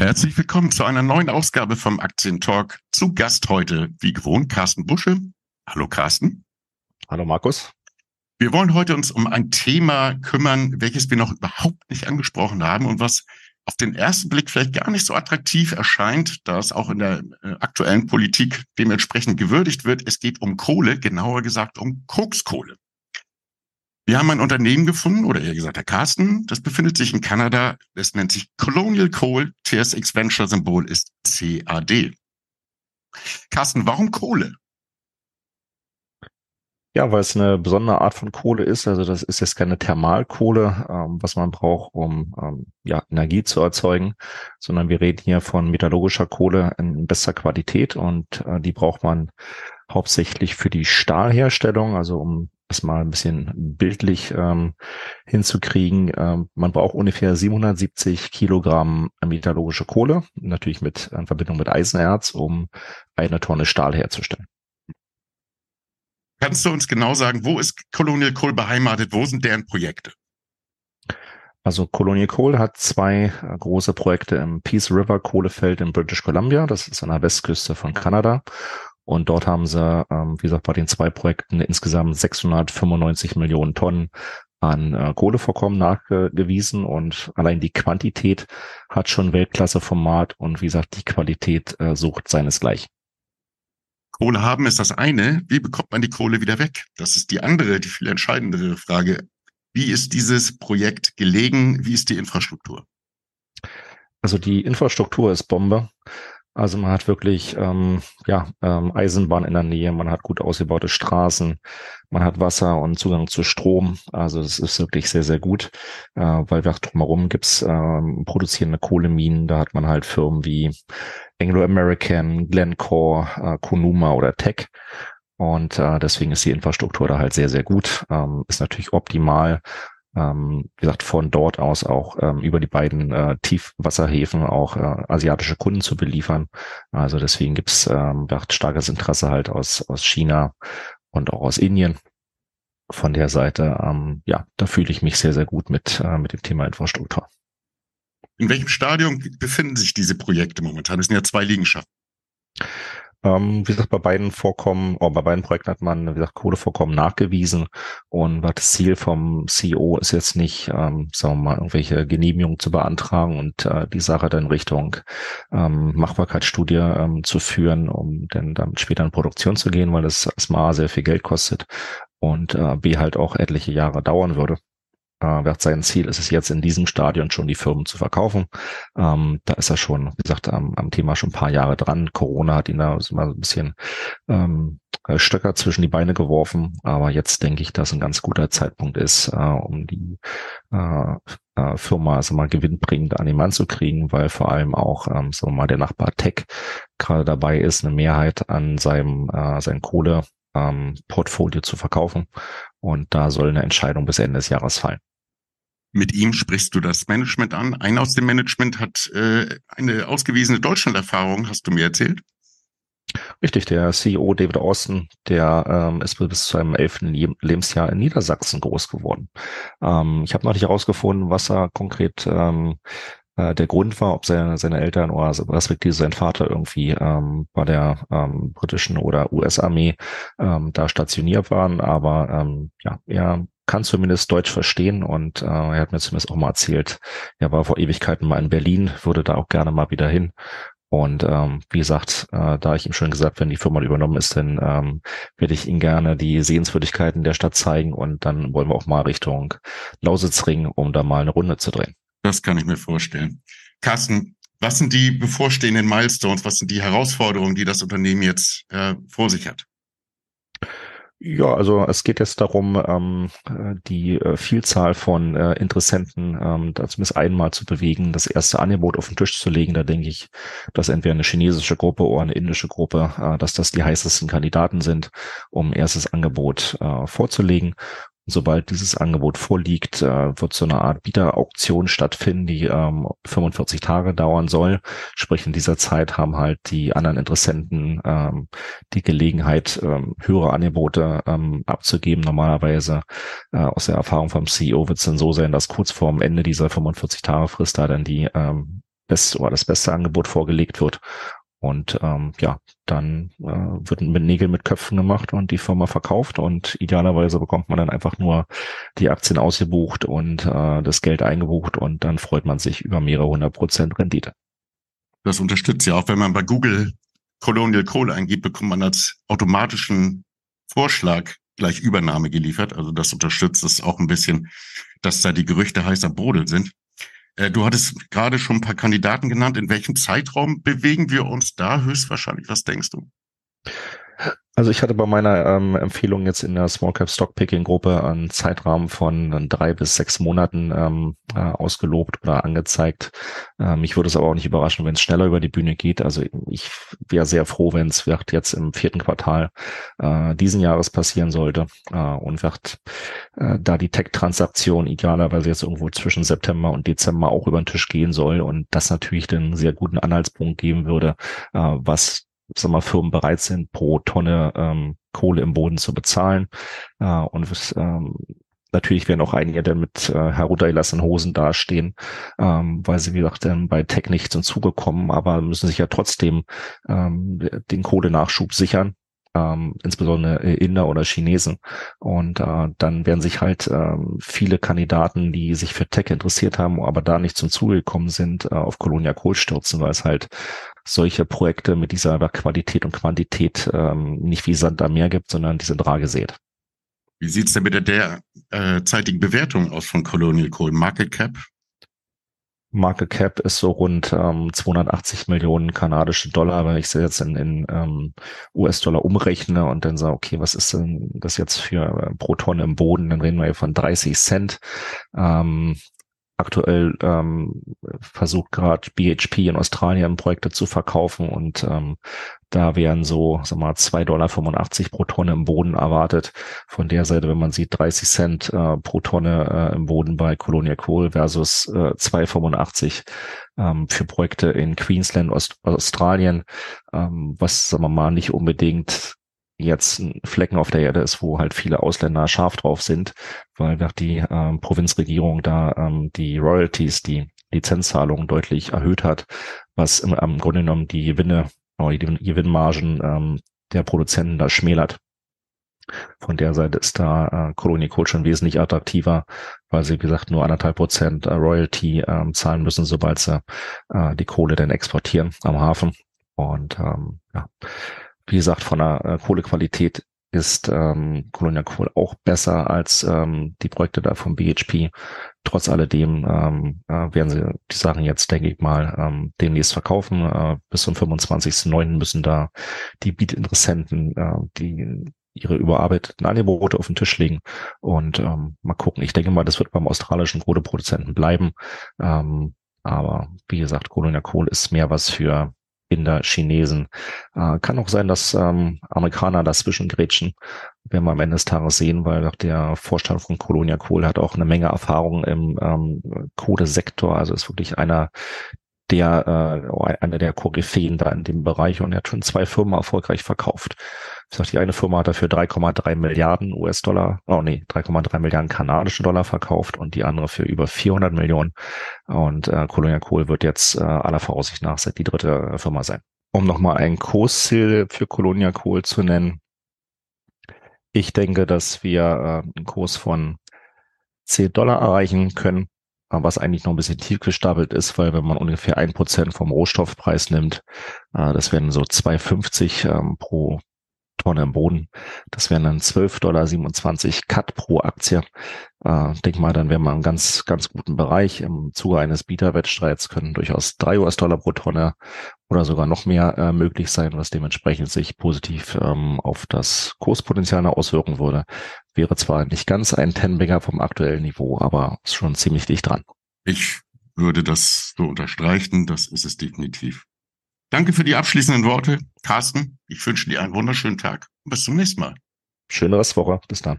Herzlich willkommen zu einer neuen Ausgabe vom Aktientalk. Zu Gast heute, wie gewohnt, Carsten Busche. Hallo Carsten. Hallo Markus. Wir wollen heute uns um ein Thema kümmern, welches wir noch überhaupt nicht angesprochen haben und was auf den ersten Blick vielleicht gar nicht so attraktiv erscheint, da es auch in der äh, aktuellen Politik dementsprechend gewürdigt wird. Es geht um Kohle, genauer gesagt um Kokskohle. Wir haben ein Unternehmen gefunden, oder eher gesagt der Carsten, das befindet sich in Kanada. Es nennt sich Colonial Coal. TSX Venture Symbol ist CAD. Carsten, warum Kohle? Ja, weil es eine besondere Art von Kohle ist. Also das ist jetzt keine Thermalkohle, ähm, was man braucht, um ähm, ja, Energie zu erzeugen, sondern wir reden hier von metallurgischer Kohle in bester Qualität und äh, die braucht man hauptsächlich für die Stahlherstellung, also um das mal ein bisschen bildlich ähm, hinzukriegen. Ähm, man braucht ungefähr 770 Kilogramm metallurgische Kohle, natürlich mit in Verbindung mit Eisenerz, um eine Tonne Stahl herzustellen. Kannst du uns genau sagen, wo ist Colonial Coal beheimatet? Wo sind deren Projekte? Also Colonial Coal hat zwei äh, große Projekte im Peace River Kohlefeld in British Columbia. Das ist an der Westküste von Kanada. Und dort haben sie, ähm, wie gesagt, bei den zwei Projekten insgesamt 695 Millionen Tonnen an äh, Kohlevorkommen nachgewiesen und allein die Quantität hat schon Weltklasse-Format und wie gesagt, die Qualität äh, sucht seinesgleichen. Kohle haben ist das eine. Wie bekommt man die Kohle wieder weg? Das ist die andere, die viel entscheidendere Frage. Wie ist dieses Projekt gelegen? Wie ist die Infrastruktur? Also die Infrastruktur ist Bombe. Also man hat wirklich ähm, ja, ähm, Eisenbahn in der Nähe, man hat gut ausgebaute Straßen, man hat Wasser und Zugang zu Strom. Also es ist wirklich sehr, sehr gut, äh, weil drumherum gibt's ähm, produzierende Kohleminen. Da hat man halt Firmen wie Anglo-American, Glencore, äh, Konuma oder Tech. Und äh, deswegen ist die Infrastruktur da halt sehr, sehr gut. Ähm, ist natürlich optimal ähm, wie gesagt, von dort aus auch ähm, über die beiden äh, Tiefwasserhäfen auch äh, asiatische Kunden zu beliefern. Also deswegen gibt's ähm, starkes Interesse halt aus, aus China und auch aus Indien. Von der Seite, ähm, ja, da fühle ich mich sehr, sehr gut mit, äh, mit dem Thema Infrastruktur. In welchem Stadium befinden sich diese Projekte momentan? Es sind ja zwei Liegenschaften. Ähm, wie gesagt, bei beiden Vorkommen, oh, bei beiden Projekten hat man, wie gesagt, Kohlevorkommen nachgewiesen. Und das Ziel vom CEO ist jetzt nicht, ähm, sagen wir mal, irgendwelche Genehmigungen zu beantragen und äh, die Sache dann Richtung ähm, Machbarkeitsstudie ähm, zu führen, um dann damit später in Produktion zu gehen, weil das erstmal sehr viel Geld kostet und äh, B halt auch etliche Jahre dauern würde äh, sein Ziel ist es jetzt in diesem Stadion schon die Firmen zu verkaufen. Ähm, da ist er schon, wie gesagt, am, am Thema schon ein paar Jahre dran. Corona hat ihn da mal ein bisschen ähm, äh, Stöcker zwischen die Beine geworfen. Aber jetzt denke ich, dass ein ganz guter Zeitpunkt ist, äh, um die äh, äh, Firma also mal gewinnbringend an den Mann zu kriegen, weil vor allem auch ähm, so mal der Nachbar Tech gerade dabei ist, eine Mehrheit an seinem äh, sein Kohle ähm, Portfolio zu verkaufen. Und da soll eine Entscheidung bis Ende des Jahres fallen. Mit ihm sprichst du das Management an. Einer aus dem Management hat äh, eine ausgewiesene Deutschland-Erfahrung, hast du mir erzählt. Richtig, der CEO David Austin, der ähm, ist bis zu seinem elften Lebensjahr in Niedersachsen groß geworden. Ähm, ich habe noch nicht herausgefunden, was er konkret ähm, äh, der Grund war, ob seine, seine Eltern oder respektive sein Vater irgendwie ähm, bei der ähm, britischen oder US-Armee ähm, da stationiert waren. Aber ähm, ja, er kann zumindest Deutsch verstehen und äh, er hat mir zumindest auch mal erzählt, er war vor Ewigkeiten mal in Berlin, würde da auch gerne mal wieder hin. Und ähm, wie gesagt, äh, da ich ihm schon gesagt, wenn die Firma übernommen ist, dann ähm, werde ich ihm gerne die Sehenswürdigkeiten der Stadt zeigen und dann wollen wir auch mal Richtung Lausitzring, um da mal eine Runde zu drehen. Das kann ich mir vorstellen. Carsten, was sind die bevorstehenden Milestones? Was sind die Herausforderungen, die das Unternehmen jetzt äh, vor sich hat? Ja, also es geht jetzt darum, ähm, die äh, Vielzahl von äh, Interessenten ähm, zumindest einmal zu bewegen, das erste Angebot auf den Tisch zu legen. Da denke ich, dass entweder eine chinesische Gruppe oder eine indische Gruppe, äh, dass das die heißesten Kandidaten sind, um erstes Angebot äh, vorzulegen sobald dieses Angebot vorliegt, äh, wird so eine Art Bieterauktion stattfinden, die ähm, 45 Tage dauern soll. Sprich, in dieser Zeit haben halt die anderen Interessenten ähm, die Gelegenheit, ähm, höhere Angebote ähm, abzugeben. Normalerweise äh, aus der Erfahrung vom CEO wird es dann so sein, dass kurz vor dem Ende dieser 45 Tage Frist da dann die ähm, beste oder das beste Angebot vorgelegt wird. Und ähm, ja, dann äh, wird mit Nägel mit Köpfen gemacht und die Firma verkauft und idealerweise bekommt man dann einfach nur die Aktien ausgebucht und äh, das Geld eingebucht und dann freut man sich über mehrere hundert Prozent Rendite. Das unterstützt ja auch, wenn man bei Google Colonial Coal eingibt, bekommt man als automatischen Vorschlag gleich Übernahme geliefert. Also das unterstützt es auch ein bisschen, dass da die Gerüchte heißer Brodel sind. Äh, du hattest gerade schon ein paar Kandidaten genannt. In welchem Zeitraum bewegen wir uns da höchstwahrscheinlich? Was denkst du? Also ich hatte bei meiner ähm, Empfehlung jetzt in der Small Cap Stock Picking Gruppe einen Zeitrahmen von drei bis sechs Monaten ähm, äh, ausgelobt oder angezeigt. Äh, mich würde es aber auch nicht überraschen, wenn es schneller über die Bühne geht. Also ich wäre sehr froh, wenn es wird jetzt im vierten Quartal äh, diesen Jahres passieren sollte äh, und wird äh, da die Tech-Transaktion idealerweise jetzt irgendwo zwischen September und Dezember auch über den Tisch gehen soll und das natürlich den sehr guten Anhaltspunkt geben würde, äh, was sag mal, Firmen bereit sind, pro Tonne ähm, Kohle im Boden zu bezahlen. Äh, und ähm, natürlich werden auch einige dann mit äh, heruntergelassenen Hosen dastehen, ähm, weil sie, wie gesagt, dann bei Tech nicht zum Zuge kommen, aber müssen sich ja trotzdem ähm, den Kohlenachschub sichern ähm, insbesondere Inder oder Chinesen. Und äh, dann werden sich halt ähm, viele Kandidaten, die sich für Tech interessiert haben, aber da nicht zum Zuge gekommen sind, äh, auf Colonia Kohl stürzen, weil es halt solche Projekte mit dieser Qualität und Quantität ähm, nicht wie Sand am Meer gibt, sondern die sind rar gesät. Wie sieht's denn mit der derzeitigen Bewertung aus von Colonial Coal? Market Cap Market Cap ist so rund ähm, 280 Millionen kanadische Dollar, wenn ich sie jetzt in, in ähm, US-Dollar umrechne und dann sage, okay, was ist denn das jetzt für äh, pro Tonne im Boden? Dann reden wir hier von 30 Cent. Ähm, aktuell ähm, versucht gerade BHP in Australien Projekte zu verkaufen und ähm, da wären so, sag mal, 2,85 Dollar pro Tonne im Boden erwartet. Von der Seite, wenn man sieht, 30 Cent äh, pro Tonne äh, im Boden bei Colonia Coal versus äh, 2,85 ähm, für Projekte in Queensland, Ost Australien, ähm, was, sagen wir mal, nicht unbedingt jetzt ein Flecken auf der Erde ist, wo halt viele Ausländer scharf drauf sind, weil die ähm, Provinzregierung da ähm, die Royalties, die Lizenzzahlungen deutlich erhöht hat, was im, im Grunde genommen die Gewinne die Gewinnmargen ähm, der Produzenten da schmälert. Von der Seite ist da äh, Colony Coal schon wesentlich attraktiver, weil sie, wie gesagt, nur anderthalb Prozent äh, Royalty ähm, zahlen müssen, sobald sie äh, die Kohle dann exportieren am Hafen. Und ähm, ja, wie gesagt, von der äh, Kohlequalität ist ähm, Colonial Coal auch besser als ähm, die Projekte da vom BHP. Trotz alledem ähm, äh, werden sie die Sachen jetzt, denke ich mal, ähm, demnächst verkaufen. Äh, bis zum 25.09. müssen da die Bietinteressenten, äh, die ihre überarbeiteten Angebote auf den Tisch legen und ähm, mal gucken. Ich denke mal, das wird beim australischen Kohleproduzenten bleiben. Ähm, aber wie gesagt, Colonial Coal ist mehr was für Inder, Chinesen. Äh, kann auch sein, dass ähm, Amerikaner dazwischen grätschen. Werden wir am Ende des Tages sehen, weil auch der Vorstand von Colonia Kohl hat auch eine Menge Erfahrung im ähm, Kohlesektor. Also ist wirklich einer der äh, einer der Koryphäen da in dem Bereich und er hat schon zwei Firmen erfolgreich verkauft. Ich sag, die eine Firma hat dafür 3,3 Milliarden US-Dollar, oh nee, 3,3 Milliarden kanadische Dollar verkauft und die andere für über 400 Millionen. Und äh, Colonia Kohl wird jetzt äh, aller Voraussicht nach seit die dritte Firma sein. Um nochmal ein Kursziel für Colonia Kohl zu nennen. Ich denke, dass wir äh, einen Kurs von 10 Dollar erreichen können was eigentlich noch ein bisschen tief gestapelt ist, weil wenn man ungefähr ein Prozent vom Rohstoffpreis nimmt, äh, das wären so 2,50 ähm, pro Tonne im Boden. Das wären dann 12,27 Dollar Cut pro Aktie. Äh, denk mal, dann wären wir im ganz, ganz guten Bereich. Im Zuge eines Bieterwettstreits können durchaus drei US-Dollar pro Tonne oder sogar noch mehr äh, möglich sein, was dementsprechend sich positiv ähm, auf das Kurspotenzial auswirken würde. Wäre zwar nicht ganz ein Ten-Bagger vom aktuellen Niveau, aber ist schon ziemlich dicht dran. Ich würde das so unterstreichen. Das ist es definitiv. Danke für die abschließenden Worte, Carsten. Ich wünsche dir einen wunderschönen Tag und bis zum nächsten Mal. Schöne Restwoche. Bis dann.